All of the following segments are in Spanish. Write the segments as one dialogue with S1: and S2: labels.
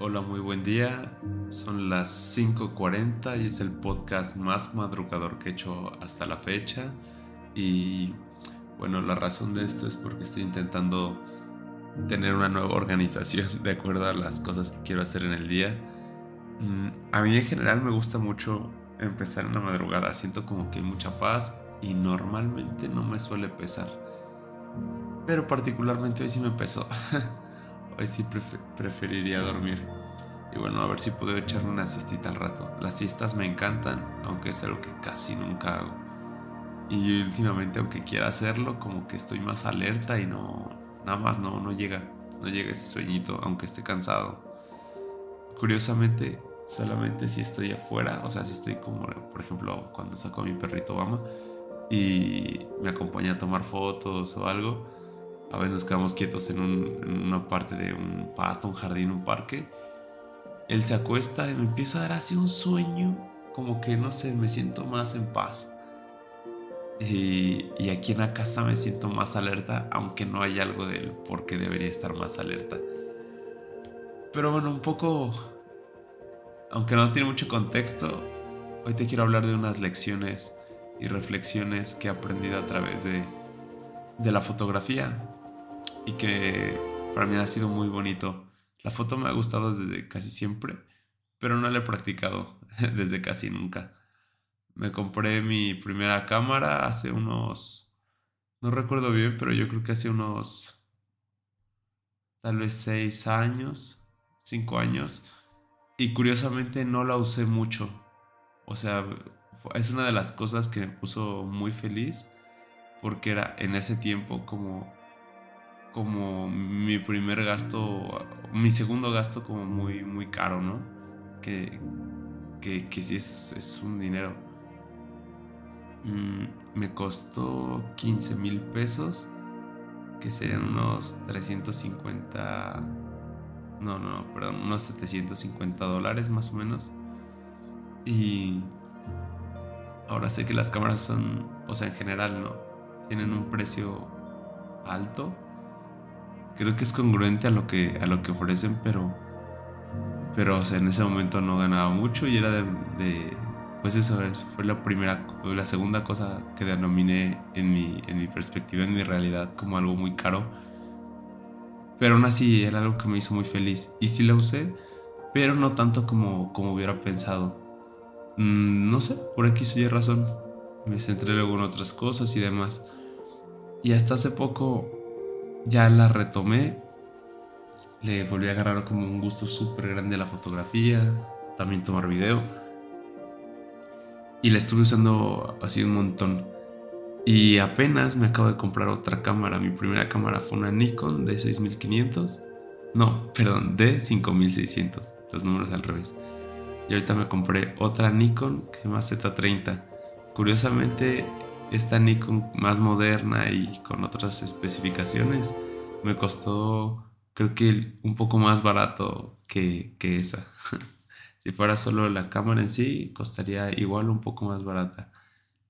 S1: Hola, muy buen día. Son las 5.40 y es el podcast más madrugador que he hecho hasta la fecha. Y bueno, la razón de esto es porque estoy intentando tener una nueva organización de acuerdo a las cosas que quiero hacer en el día. Mm, a mí en general me gusta mucho empezar en la madrugada. Siento como que hay mucha paz y normalmente no me suele pesar. Pero particularmente hoy sí me pesó. Hoy sí preferiría dormir. Y bueno, a ver si puedo echarme una siestita al rato. Las siestas me encantan, aunque es algo que casi nunca hago. Y últimamente, aunque quiera hacerlo, como que estoy más alerta y no. Nada más no, no llega. No llega ese sueñito, aunque esté cansado. Curiosamente, solamente si estoy afuera, o sea, si estoy como, por ejemplo, cuando saco a mi perrito Obama y me acompaña a tomar fotos o algo a veces nos quedamos quietos en, una parte de un pasto, un jardín, un parque. Él se acuesta y me empieza a dar así un sueño, como que no sé, me siento más en paz. Y, aquí en la casa me siento más alerta, aunque no hay algo del por qué debería estar más alerta. Pero bueno, un poco, aunque no tiene mucho contexto, hoy te quiero hablar de unas lecciones y reflexiones que he aprendido a través de, de la fotografía y que para mí ha sido muy bonito. La foto me ha gustado desde casi siempre, pero no la he practicado desde casi nunca. Me compré mi primera cámara hace unos... No recuerdo bien, pero yo creo que hace unos... Tal vez seis años, cinco años. Y curiosamente no la usé mucho. O sea, es una de las cosas que me puso muy feliz. Porque era en ese tiempo como como mi primer gasto, mi segundo gasto como muy, muy caro, ¿no? Que, que, que sí es, un dinero. Mm, me costó 15 mil pesos, que serían unos 350, no, no, perdón, unos 750 dólares más o menos. Y ahora sé que las cámaras son, o sea, en general, ¿no? Tienen un precio alto creo que es congruente a lo que, a lo que ofrecen, pero, pero o sea, en ese momento no ganaba mucho y era de, pues eso, fue la primera, la segunda cosa que denominé en mi, en mi perspectiva, en mi realidad, como algo muy caro. Pero aún así era algo que me hizo muy feliz. Y sí la usé, pero no tanto como, como hubiera pensado. Mm, no sé, por aquí soy razón. Me centré luego en otras cosas y demás. Y hasta hace poco ya la retomé. Le volví a agarrar como un gusto súper grande a la fotografía, también tomar video. Y la estuve usando así un montón. Y apenas me acabo de comprar otra cámara. Mi primera cámara fue una Nikon de 6500. No, perdón, de 5600. Los números al revés. Y ahorita me compré otra Nikon que se llama Z30. Curiosamente, esta Nikon más moderna y con otras especificaciones me costó creo que un poco más barato que, que esa. si fuera solo la cámara en sí, costaría igual un poco más barata.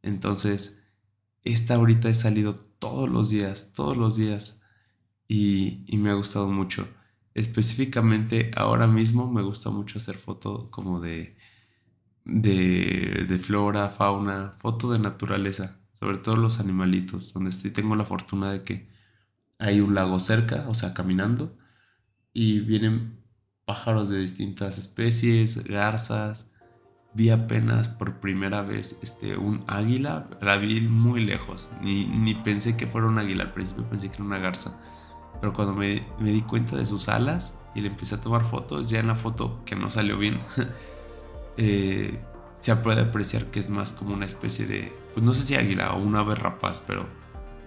S1: Entonces, esta ahorita he salido todos los días, todos los días y, y me ha gustado mucho. Específicamente ahora mismo me gusta mucho hacer fotos como de, de, de flora, fauna, foto de naturaleza sobre todo los animalitos, donde estoy tengo la fortuna de que hay un lago cerca, o sea, caminando, y vienen pájaros de distintas especies, garzas. Vi apenas por primera vez este, un águila, la vi muy lejos, ni, ni pensé que fuera un águila, al principio pensé que era una garza, pero cuando me, me di cuenta de sus alas y le empecé a tomar fotos, ya en la foto que no salió bien, eh, se puede apreciar que es más como una especie de, pues no sé si águila o un ave rapaz, pero,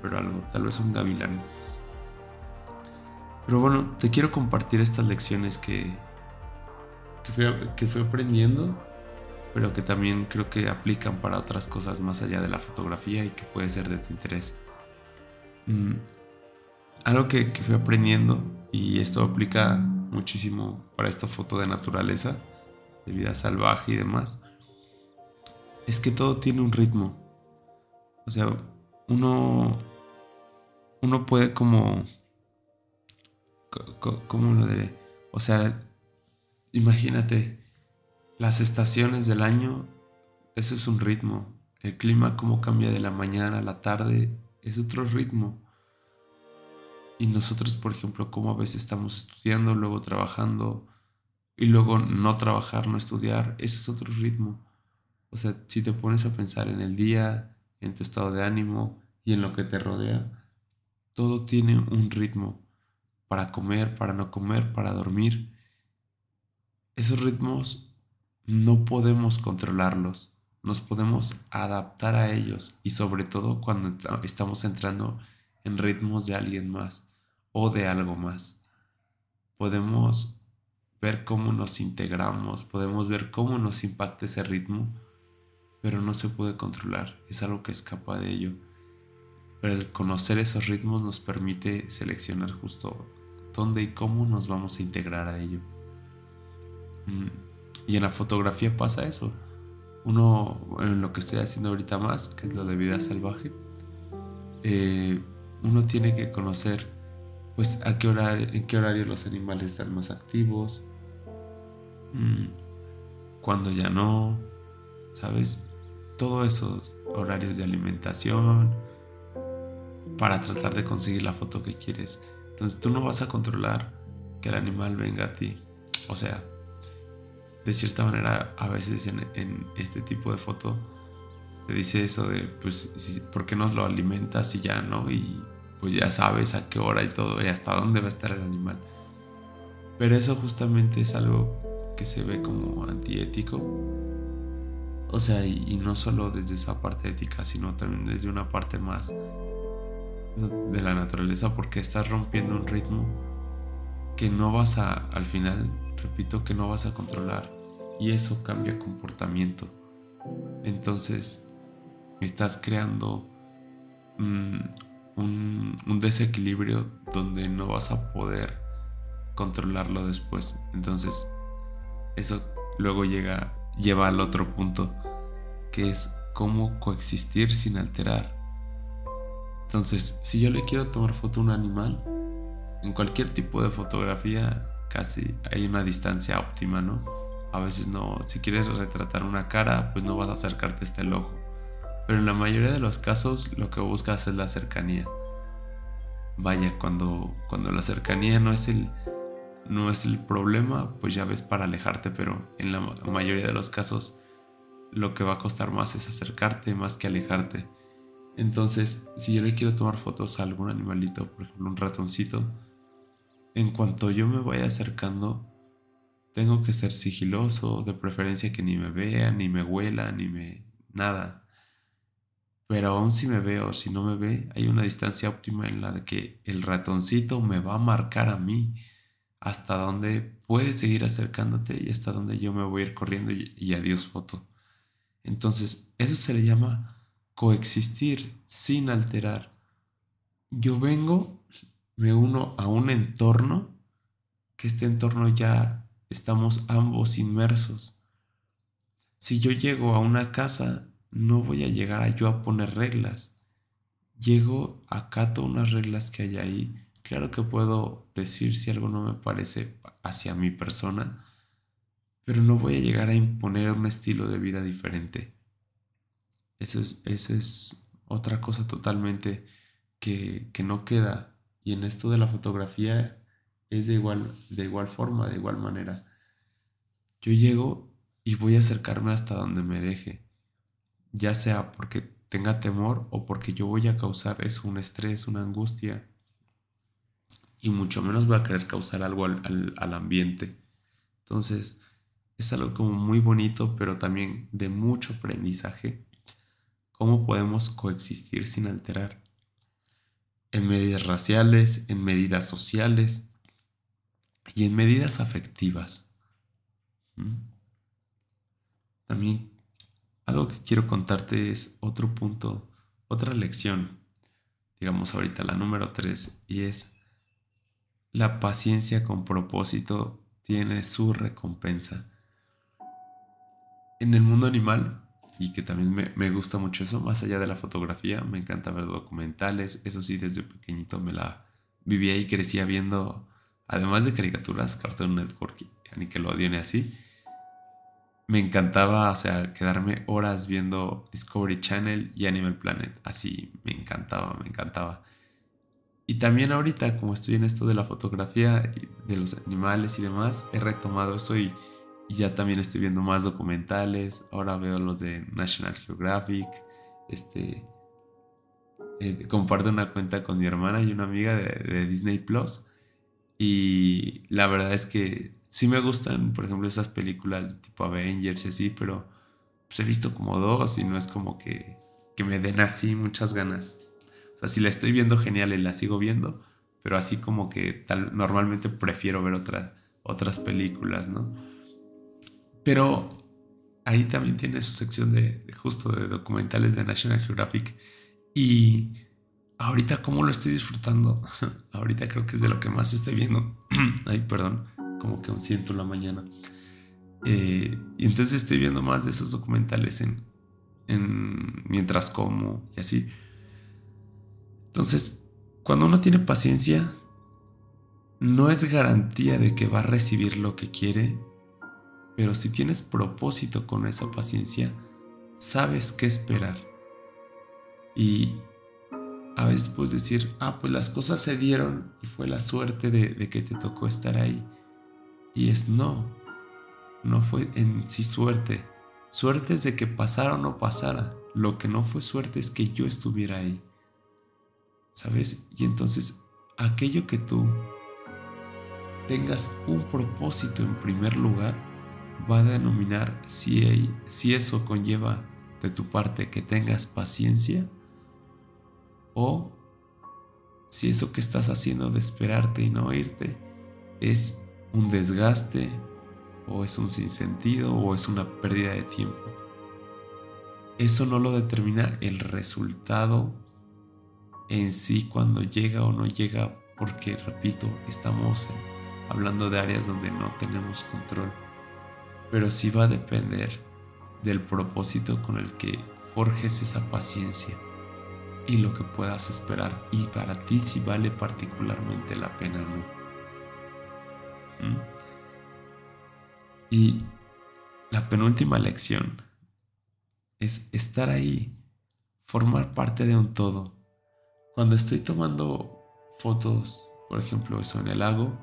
S1: pero algo, tal vez un gavilán. Pero bueno, te quiero compartir estas lecciones que, que, fui, que aprendiendo, pero que también creo que aplican para otras cosas más allá de la fotografía y que puede ser de tu interés. Mm, algo que, que fui aprendiendo, y esto aplica muchísimo para esta foto de naturaleza, de vida salvaje y demás, es que todo tiene un ritmo. O sea, uno, uno puede como, ¿cómo lo diré? O sea, imagínate, las estaciones del año, eso es un ritmo. El clima, cómo cambia de la mañana a la tarde, es otro ritmo. Y nosotros, por ejemplo, como a veces estamos estudiando, luego trabajando, y luego no trabajar, no estudiar, ese es otro ritmo. O sea, si te pones a pensar en el día, en tu estado de ánimo y en lo que te rodea, todo tiene un ritmo para comer, para no comer, para dormir. Esos ritmos no podemos controlarlos, nos podemos adaptar a ellos y sobre todo cuando estamos entrando en ritmos de alguien más o de algo más. Podemos ver cómo nos integramos, podemos ver cómo nos impacta ese ritmo, pero no se puede controlar, es algo que escapa de ello. Pero el conocer esos ritmos nos permite seleccionar justo dónde y cómo nos vamos a integrar a ello. Mm, y en la fotografía pasa eso. Uno, en lo que estoy haciendo ahorita más, que es lo de vida salvaje, eh, uno tiene que conocer pues a qué horario, en qué horario los animales están más activos, mm, cuando ya no, ¿sabes? Todos esos horarios de alimentación para tratar de conseguir la foto que quieres. Entonces tú no vas a controlar que el animal venga a ti. O sea, de cierta manera a veces en, este tipo de foto se dice eso de, pues, ¿por qué no lo alimentas y ya, no? Y pues ya sabes a qué hora y todo y hasta dónde va a estar el animal. Pero eso justamente es algo que se ve como antiético. O sea, y, no solo desde esa parte ética, sino también desde una parte más de la naturaleza, porque estás rompiendo un ritmo que no vas a, al final, repito, que no vas a controlar. Y eso cambia comportamiento. Entonces, estás creando mm, un, desequilibrio donde no vas a poder controlarlo después. Entonces, eso luego llega, lleva al otro punto, que es cómo coexistir sin alterar. Entonces, si yo le quiero tomar foto a un animal, en cualquier tipo de fotografía casi hay una distancia óptima, ¿no? A veces no, si quieres retratar una cara, pues no vas a acercarte hasta el ojo pero en la mayoría de los casos lo que buscas es la cercanía. Vaya, cuando, cuando la cercanía no es, el, no es el problema, pues ya ves para alejarte, pero en la mayoría de los casos lo que va a costar más es acercarte más que alejarte. Entonces, si yo le quiero tomar fotos a algún animalito, por ejemplo un ratoncito, en cuanto yo me vaya acercando, tengo que ser sigiloso, de preferencia que ni me vea, ni me huela, ni me... nada. Pero aún si me ve o si no me ve, hay una distancia óptima en la de que el ratoncito me va a marcar a mí hasta donde puede seguir acercándote y hasta donde yo me voy a ir corriendo y, adiós foto. Entonces, eso se le llama coexistir sin alterar. Yo vengo, me uno a un entorno, que este entorno ya estamos ambos inmersos. Si yo llego a una casa, no voy a llegar a yo a poner reglas. Llego, acato unas reglas que hay ahí. Claro que puedo decir si algo no me parece hacia mi persona, pero no voy a llegar a imponer un estilo de vida diferente. Esa es, otra cosa totalmente que, que no queda. Y en esto de la fotografía es de igual, de igual forma, de igual manera. Yo llego y voy a acercarme hasta donde me deje ya sea porque tenga temor o porque yo voy a causar eso, un estrés, una angustia, y mucho menos voy a querer causar algo al, al ambiente. Entonces, es algo como muy bonito, pero también de mucho aprendizaje. ¿Cómo podemos coexistir sin alterar? En medidas raciales, en medidas sociales y en medidas afectivas. ¿Mm? También algo que quiero contarte es otro punto, otra lección, digamos ahorita la número 3, y es la paciencia con propósito tiene su recompensa. En el mundo animal, y que también me, gusta mucho eso, más allá de la fotografía, me encanta ver documentales, eso sí, desde pequeñito me la vivía y crecía viendo además de caricaturas, Cartoon Network Nickelodeon y así, me encantaba, o sea, quedarme horas viendo Discovery Channel y Animal Planet. Así, me encantaba, me encantaba. Y también ahorita, como estoy en esto de la fotografía, de los animales y demás, he retomado eso y, ya también estoy viendo más documentales. Ahora veo los de National Geographic. Este, eh, comparto una cuenta con mi hermana y una amiga de, Disney Plus. Y la verdad es que sí me gustan, por ejemplo, esas películas de tipo Avengers y así, pero pues he visto como dos y no es como que, que me den así muchas ganas. O sea, si la estoy viendo genial y la sigo viendo, pero así como que tal, normalmente prefiero ver otras películas, ¿no? Pero ahí también tiene su sección de, justo de documentales de National Geographic y ahorita cómo lo estoy disfrutando. ahorita creo que es de lo que más estoy viendo. Ay, perdón como que un ciento la mañana. Eh, y entonces estoy viendo más de esos documentales en, en, mientras como y así. Entonces, cuando uno tiene paciencia, no es garantía de que va a recibir lo que quiere, pero si tienes propósito con esa paciencia, sabes qué esperar. Y a veces puedes decir, ah, pues las cosas se dieron y fue la suerte de, que te tocó estar ahí. Y es no, no fue en sí suerte. Suerte es de que pasara o no pasara. Lo que no fue suerte es que yo estuviera ahí. ¿Sabes? Y entonces aquello que tú tengas un propósito en primer lugar va a denominar si, si eso conlleva de tu parte que tengas paciencia o si eso que estás haciendo de esperarte y no irte es un desgaste o es un sinsentido o es una pérdida de tiempo. Eso no lo determina el resultado en sí cuando llega o no llega porque, repito, estamos hablando de áreas donde no tenemos control. Pero sí va a depender del propósito con el que forjes esa paciencia y lo que puedas esperar y para ti si vale particularmente la pena o no. Y la penúltima lección es estar ahí, formar parte de un todo. Cuando estoy tomando fotos, por ejemplo, eso en el lago,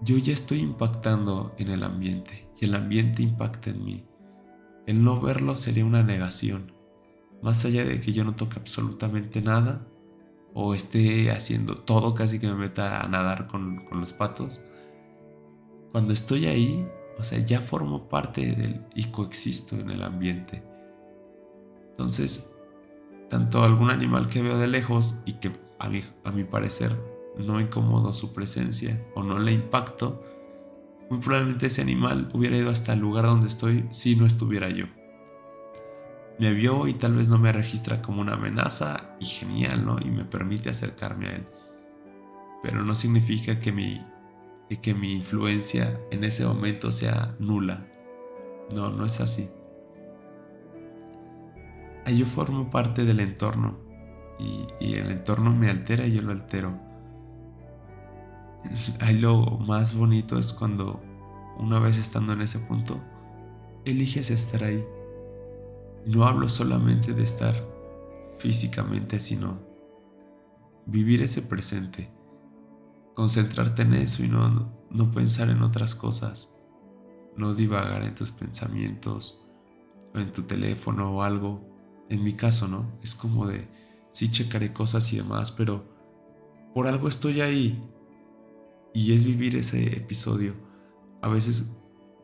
S1: yo ya estoy impactando en el ambiente y el ambiente impacta en mí. El no verlo sería una negación. Más allá de que yo no toque absolutamente nada o esté haciendo todo, casi que me meta a nadar con, con los patos, cuando estoy ahí, o sea, ya formo parte del y coexisto en el ambiente. Entonces, tanto algún animal que veo de lejos y que a mi, a mi parecer no incomodo su presencia o no le impacto, muy probablemente ese animal hubiera ido hasta el lugar donde estoy si no estuviera yo. Me vio y tal vez no me registra como una amenaza y genial, ¿no? Y me permite acercarme a él. Pero no significa que mi que mi influencia en ese momento sea nula. No, no es así. Yo formo parte del entorno y, el entorno me altera y yo lo altero. Ahí lo más bonito es cuando una vez estando en ese punto, eliges estar ahí. No hablo solamente de estar físicamente, sino vivir ese presente concentrarte en eso y no, no pensar en otras cosas, no divagar en tus pensamientos o en tu teléfono o algo. En mi caso, ¿no? Es como de, sí checaré cosas y demás, pero por algo estoy ahí y es vivir ese episodio. A veces,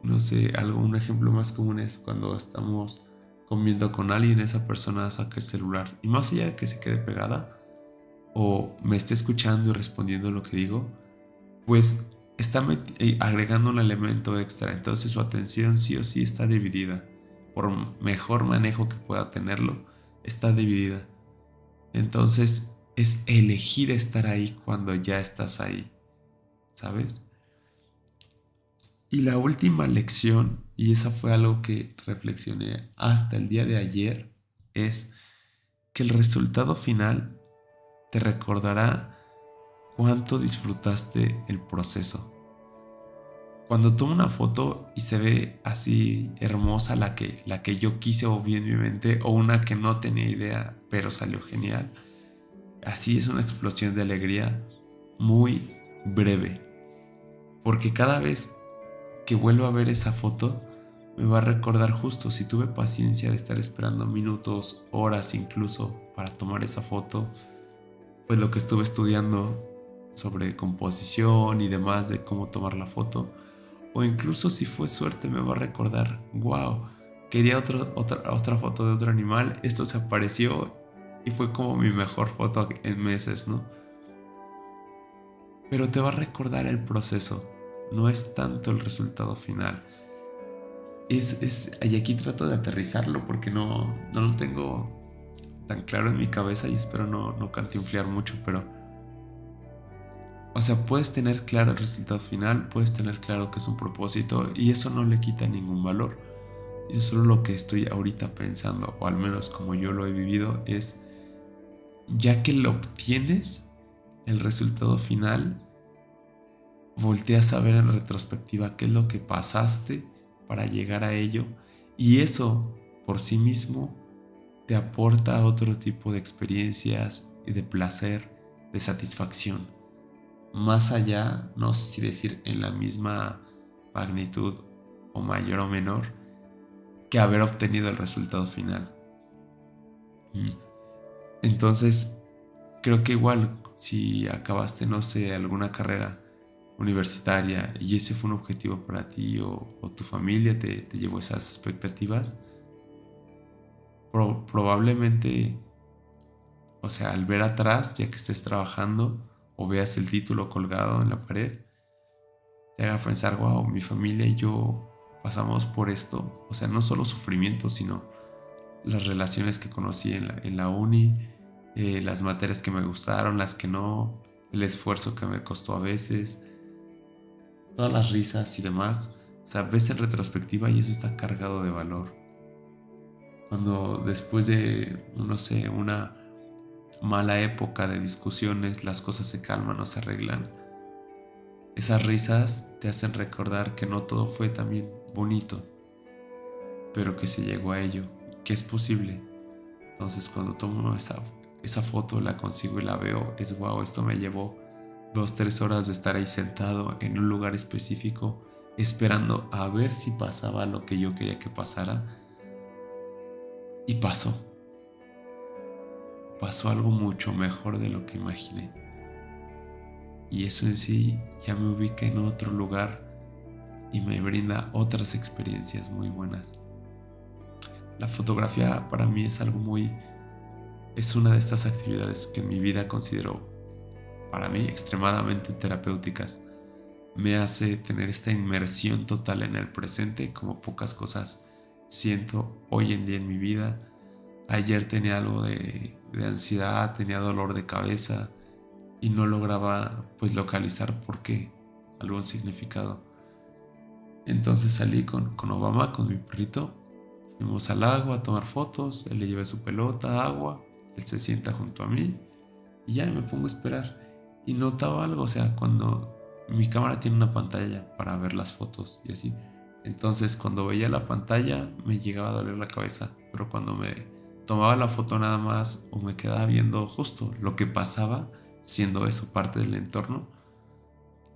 S1: no sé, algo, un ejemplo más común es cuando estamos comiendo con alguien, esa persona saca el celular y más allá de que se quede pegada, o me esté escuchando y respondiendo lo que digo, pues está eh, agregando un elemento extra. Entonces su atención sí o sí está dividida. Por mejor manejo que pueda tenerlo, está dividida. Entonces es elegir estar ahí cuando ya estás ahí. ¿Sabes? Y la última lección, y esa fue algo que reflexioné hasta el día de ayer, es que el resultado final te recordará cuánto disfrutaste el proceso. Cuando tomo una foto y se ve así hermosa la que, la que yo quise o vi en mi mente o una que no tenía idea pero salió genial, así es una explosión de alegría muy breve. Porque cada vez que vuelvo a ver esa foto, me va a recordar justo si tuve paciencia de estar esperando minutos, horas incluso para tomar esa foto, pues lo que estuve estudiando sobre composición y demás de cómo tomar la foto, o incluso si fue suerte me va a recordar, wow, quería otra, otra foto de otro animal, esto se apareció y fue como mi mejor foto en meses, ¿no? Pero te va a recordar el proceso, no es tanto el resultado final. Es, es, y aquí trato de aterrizarlo porque no, no lo tengo tan claro en mi cabeza y espero no, no cantinflear mucho, pero... O sea, puedes tener claro el resultado final, puedes tener claro que es un propósito y eso no le quita ningún valor. Yo solo lo que estoy ahorita pensando, o al menos como yo lo he vivido, es ya que lo obtienes, el resultado final, volteas a ver en retrospectiva qué es lo que pasaste para llegar a ello y eso por sí mismo te aporta otro tipo de experiencias y de placer, de satisfacción. Más allá, no sé si decir en la misma magnitud o mayor o menor, que haber obtenido el resultado final. Mm. Entonces, creo que igual si acabaste, no sé, alguna carrera universitaria y ese fue un objetivo para ti o, tu familia te, te, llevó esas expectativas, probablemente, o sea, al ver atrás, ya que estés trabajando o veas el título colgado en la pared, te haga pensar, wow, mi familia y yo pasamos por esto. O sea, no solo sufrimiento, sino las relaciones que conocí en la, uni, eh, las materias que me gustaron, las que no, el esfuerzo que me costó a veces, todas las risas y demás. O sea, ves en retrospectiva y eso está cargado de valor. Cuando después de, no sé, una mala época de discusiones, las cosas se calman o se arreglan. Esas risas te hacen recordar que no todo fue también bonito, pero que se llegó a ello, que es posible. Entonces cuando tomo esa, esa foto, la consigo y la veo, es wow, esto me llevó dos, tres horas de estar ahí sentado en un lugar específico, esperando a ver si pasaba lo que yo quería que pasara. Y pasó. Pasó algo mucho mejor de lo que imaginé. Y eso en sí ya me ubica en otro lugar y me brinda otras experiencias muy buenas. La fotografía para mí es algo muy... Es una de estas actividades que en mi vida considero para mí extremadamente terapéuticas. Me hace tener esta inmersión total en el presente como pocas cosas siento hoy en día en mi vida. Ayer tenía algo de, ansiedad, tenía dolor de cabeza y no lograba pues localizar por qué, algún significado. Entonces salí con, con Obama, con mi perrito, fuimos al agua a tomar fotos, él le llevé su pelota, agua, él se sienta junto a mí y ya me pongo a esperar y notaba algo, o sea, cuando mi cámara tiene una pantalla para ver las fotos y así. Entonces cuando veía la pantalla me llegaba a doler la cabeza, pero cuando me tomaba la foto nada más o me quedaba viendo justo lo que pasaba, siendo eso parte del entorno,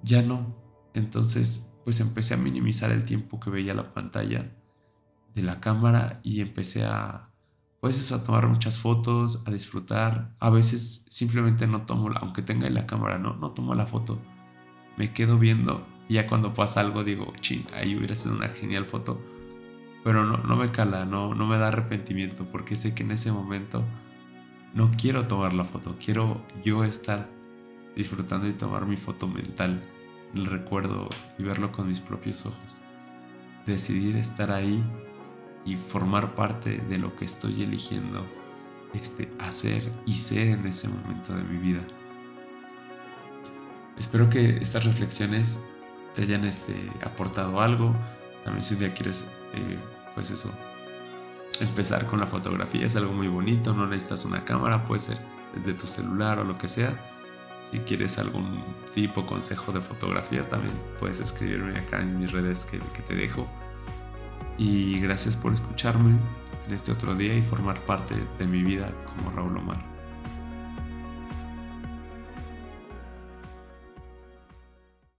S1: ya no. Entonces pues empecé a minimizar el tiempo que veía la pantalla de la cámara y empecé a pues a tomar muchas fotos, a disfrutar. A veces simplemente no tomo, aunque tenga en la cámara, no, no tomo la foto. Me quedo viendo y ya cuando pasa algo digo, ching, ahí hubiera sido una genial foto. Pero no, no me cala, no, no me da arrepentimiento porque sé que en ese momento no quiero tomar la foto, quiero yo estar disfrutando y tomar mi foto mental, el recuerdo y verlo con mis propios ojos. Decidir estar ahí y formar parte de lo que estoy eligiendo este, hacer y ser en ese momento de mi vida. Espero que estas reflexiones te hayan este, aportado algo. También si un día quieres, eh, pues eso, empezar con la fotografía es algo muy bonito. No necesitas una cámara, puede ser desde tu celular o lo que sea. Si quieres algún tipo consejo de fotografía, también puedes escribirme acá en mis redes que, que te dejo. Y gracias por escucharme en este otro día y formar parte de mi vida como Raúl Omar.